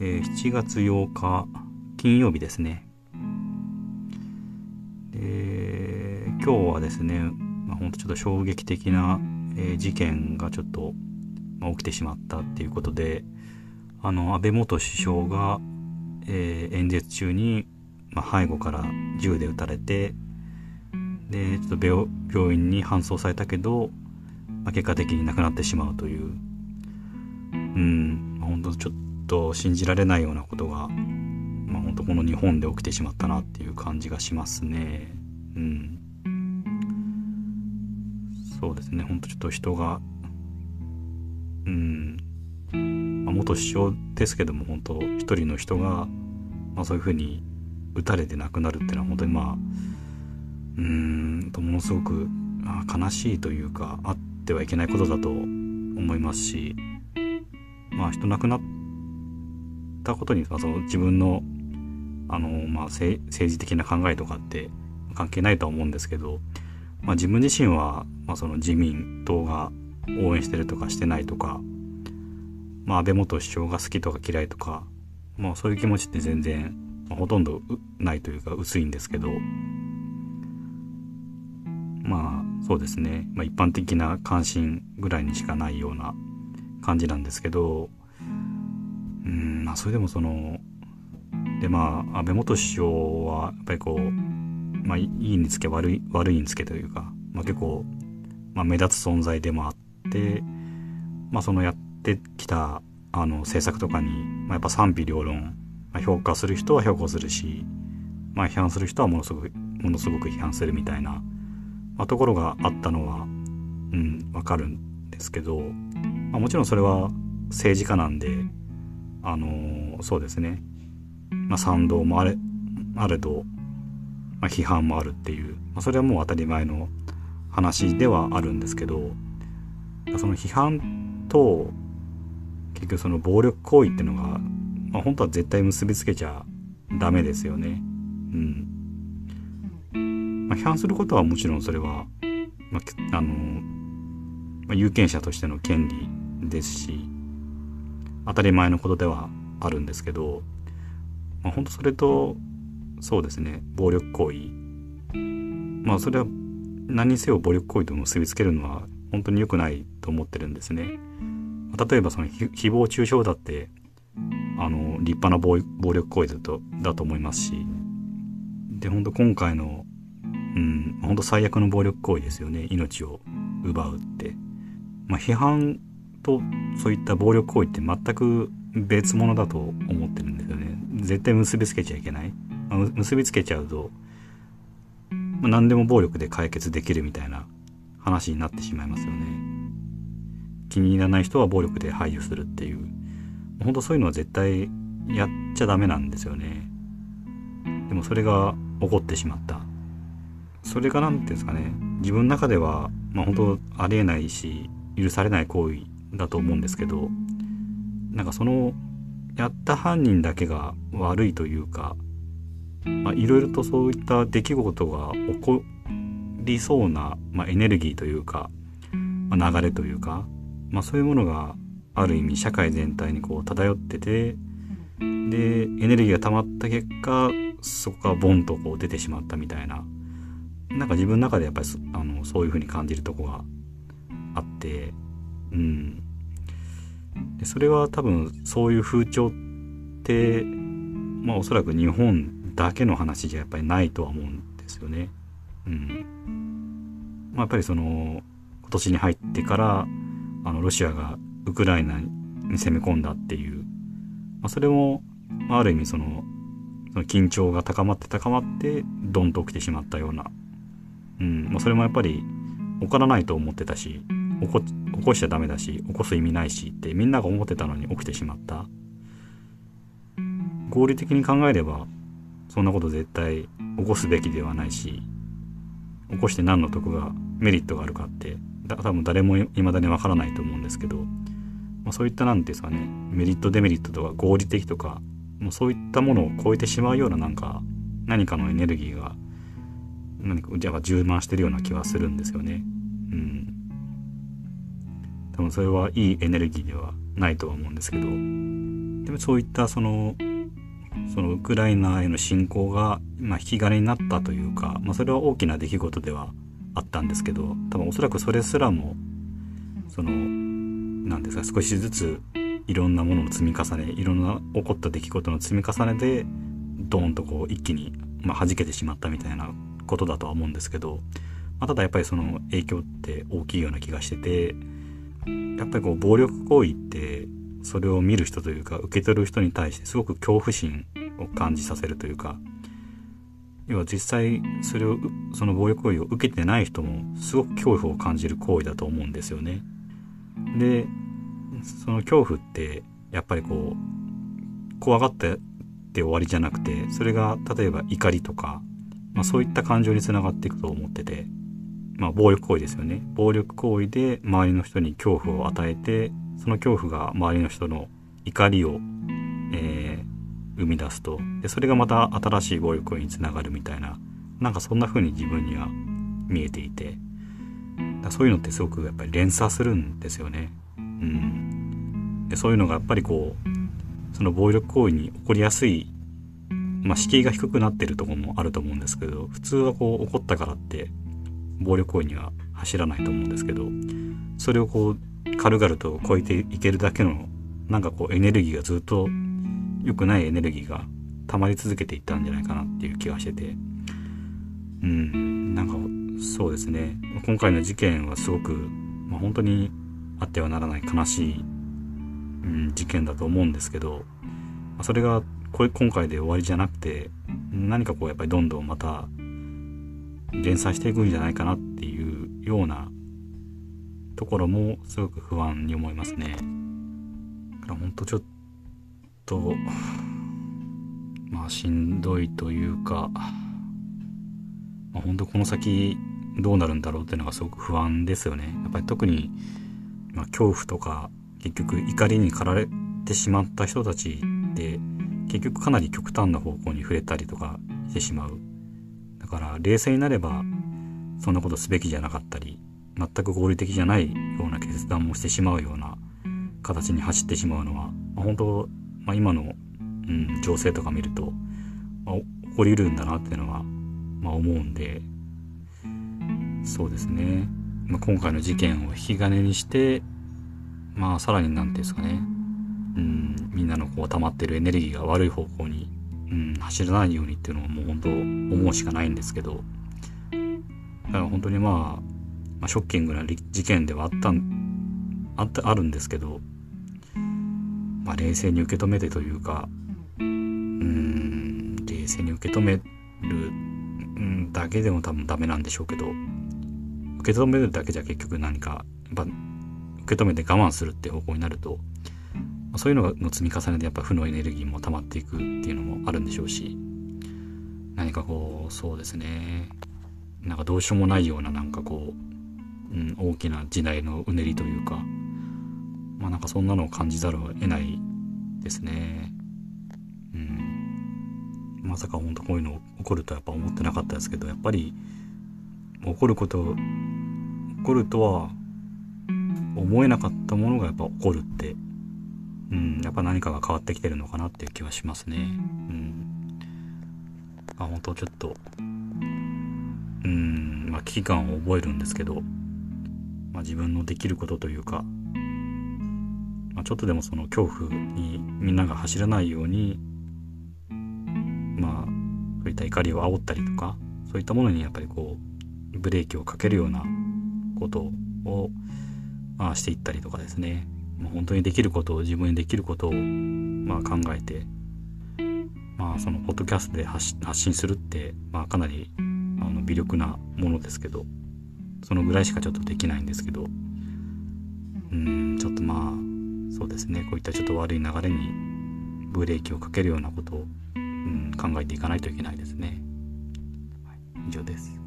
えー、7月8日金曜日ですね。えー、今日はですね、まあ、ほんとちょっと衝撃的な、えー、事件がちょっと、まあ、起きてしまったっていうことで、あの、安倍元首相が、えー、演説中に、まあ、背後から銃で撃たれて、で、ちょっと病病院に搬送されたけど、まあ、結果的に亡くなってしまうという、うん、まあ、本当ちょっと信じられないようなことが、まあ、本当この日本で起きてしまったなっていう感じがしますね。うん。そうですね、本当ちょっと人が、うん、まあ、元首相ですけども、本当一人の人が、まあ、そういうふうに撃たれて亡くなるっていうのは本当にまあ、うんとものすごく悲しいというかあってはいけないことだと思いますしまあ人亡くなったことにその自分のあの、まあ、政治的な考えとかって関係ないとは思うんですけど、まあ、自分自身は、まあ、その自民党が応援してるとかしてないとか、まあ、安倍元首相が好きとか嫌いとか、まあ、そういう気持ちって全然、まあ、ほとんどないというか薄いんですけどまあそうですね、まあ、一般的な関心ぐらいにしかないような感じなんですけどうんまあそれでもそのでまあ安倍元首相はやっぱりこう、まあ、いいにつけ悪い悪いにつけというか、まあ、結構、まあ、目立つ存在でもあってまあそのやってきたあの政策とかに、まあ、やっぱ賛否両論、まあ、評価する人は評価するし、まあ、批判する人はものすごくものすごく批判するみたいなまあ、ところがあったのは、うん、わかるんですけど、まあ、もちろんそれは政治家なんで、あの、そうですね、まあ、賛同もあれ、あれど、まあ、批判もあるっていう、まあ、それはもう当たり前の話ではあるんですけど、その批判と、結局その暴力行為っていうのが、まあ、本当は絶対結びつけちゃダメですよね。うん。まあ、批判することはもちろんそれは、まあ、あの、まあ、有権者としての権利ですし、当たり前のことではあるんですけど、まあ、本当それと、そうですね、暴力行為。まあそれは何にせよ暴力行為と結びつけるのは本当に良くないと思ってるんですね。例えばその誹謗中傷だって、あの、立派な暴力行為だと、だと思いますし、で、本当今回のうん、本当最悪の暴力行為ですよね。命を奪うって。まあ、批判とそういった暴力行為って全く別物だと思ってるんですよね。絶対結びつけちゃいけない。まあ、結びつけちゃうと、まあ、何でも暴力で解決できるみたいな話になってしまいますよね。気に入らない人は暴力で排除するっていう。本当そういうのは絶対やっちゃダメなんですよね。でもそれが起こってしまった。それが何て言うんですかね自分の中では、まあ、本当ありえないし許されない行為だと思うんですけどなんかそのやった犯人だけが悪いというかいろいろとそういった出来事が起こりそうな、まあ、エネルギーというか、まあ、流れというか、まあ、そういうものがある意味社会全体にこう漂っててでエネルギーが溜まった結果そこからボンとこう出てしまったみたいななんか自分の中でやっぱりあのそういう風に感じるとこがあってうん。でそれは多分そういう風潮ってまあおそらく日本だけの話じゃやっぱりないとは思うんですよね。うん。まあ、やっぱりその今年に入ってからあのロシアがウクライナに攻め込んだっていう、まあ、それも、あ、る意味そのその緊張が高まって高まってドンと起きてしまったような。うん。まあ、それもやっぱり起こらないと思ってたし起こ起こしちゃダメだし起こす意味ないしってみんなが思ってたのに起きてしまった合理的に考えればそんなこと絶対起こすべきではないし起こして何の得がメリットがあるかって多分誰も未だにわからないと思うんですけど、まあ、そういった何て言うんですかねメリットデメリットとか合理的とかもうそういったものを超えてしまうようななんか何かのエネルギーが何かじゃあ充満してるような気はするんですよね。うん。多分それはいいエネルギーではないとは思うんですけど、でもそういったそのそのウクライナへの侵攻が、まあ、引き金になったというか、まあ、それは大きな出来事ではあったんですけど多分おそらくそれすらもその何ですか少しずついろんなものの積み重ねいろんな起こった出来事の積み重ねでドーンとこう一気に、まあ、弾けてしまったみたいなことだとは思うんですけど、まあ、ただやっぱりその影響って大きいような気がしててやっぱりこう暴力行為ってそれを見る人というか受け取る人に対してすごく恐怖心を感じさせるというか要は実際それをその暴力行為を受けてない人もすごく恐怖を感じる行為だと思うんですよね。でその恐怖ってやっぱりこう怖がって終わりじゃなくてそれが例えば怒りとか、まあ、そういった感情につながっていくと思ってて、まあ、暴力行為ですよね。暴力行為で周りの人に恐怖を与えてその恐怖が周りの人の怒りを、えー、生み出すと。でそれがまた新しい暴力行為につながるみたいななんかそんな風に自分には見えていて。だそういうのってすごくやっぱり連鎖するんですよね。うん、でそういうのがやっぱりこうその暴力行為に起こりやすい、まあ、敷居が低くなってるとこもあると思うんですけど普通はこう起こったからって暴力行為には走らないと思うんですけどそれをこう軽々と超えていけるだけのなんかこうエネルギーがずっと良くないエネルギーが溜まり続けていったんじゃないかなっていう気がしてて。うんなんかそうですね。今回の事件はすごく、まあ、本当にあってはならない悲しい、うん、事件だと思うんですけどそれがこれ今回で終わりじゃなくて何かこうやっぱりどんどんまた連載していくんじゃないかなっていうようなところもすごく不安に思いますね。だから本当ちょっとまあしんどいというか、まあ、本当この先どうなるんだろうっていうのがすごく不安ですよね。やっぱり特に、まあ、恐怖とか結局怒りに駆られてしまった人たちって結局かなり極端な方向に触れたりとかしてしまう。だから冷静になればそんなことすべきじゃなかったり全く合理的じゃないような決断もしてしまうような形に走ってしまうのは、まあ、本当、まあ、今の、うん、情勢とか見ると、まあ、起こりうるんだなっていうのは、まあ、思うんでそうですね、まあ、今回の事件を引き金にしてまあさらに何ていうんですかね、うん、みんなのこう溜まってるエネルギーが悪い方向に、うん、走らないようにっていうのはもう本当思うしかないんですけど。だから本当にまあまあ、ショッキングな事件ではあったあったあるんですけど、まあ、冷静に受け止めてというかうん冷静に受け止めるだけでも多分ダメなんでしょうけど。受け止めるだけじゃ結局何かやっぱ受け止めて我慢するって方向になると、そういうのの積み重ねでやっぱ負のエネルギーも溜まっていくっていうのもあるんでしょうし何かこうそうですねなんかどうしようもないようななんかこううん、大きな時代のうねりというかまあなんかそんなのを感じざるを得ないですね。うん、まさか本当こういうの起こるとはやっぱ思ってなかったですけどやっぱり起こること起こるとは思えなかったものがやっぱ起こるって、うん、やっぱ何かが変わってきてるのかなっていう気はしますね。うん、あ本当ちょっとうんまあ危機感を覚えるんですけどまあ、自分のできることというか、まあ、ちょっとでもその恐怖にみんなが走らないようにまあそういった怒りを煽ったりとかそういったものにやっぱりこうブレーキをかけるようなことを、まあ、していったりとかですね、まあ、本当にできることを自分にできることを、まあ、考えてまあそのポッドキャストで発信するって、まあ、かなりあの微力なものですけどそのぐらいしかちょっとできないんですけどうんちょっとまあそうですねこういったちょっと悪い流れにブレーキをかけるようなことを、うん、考えていかないといけないですね。はい、以上です。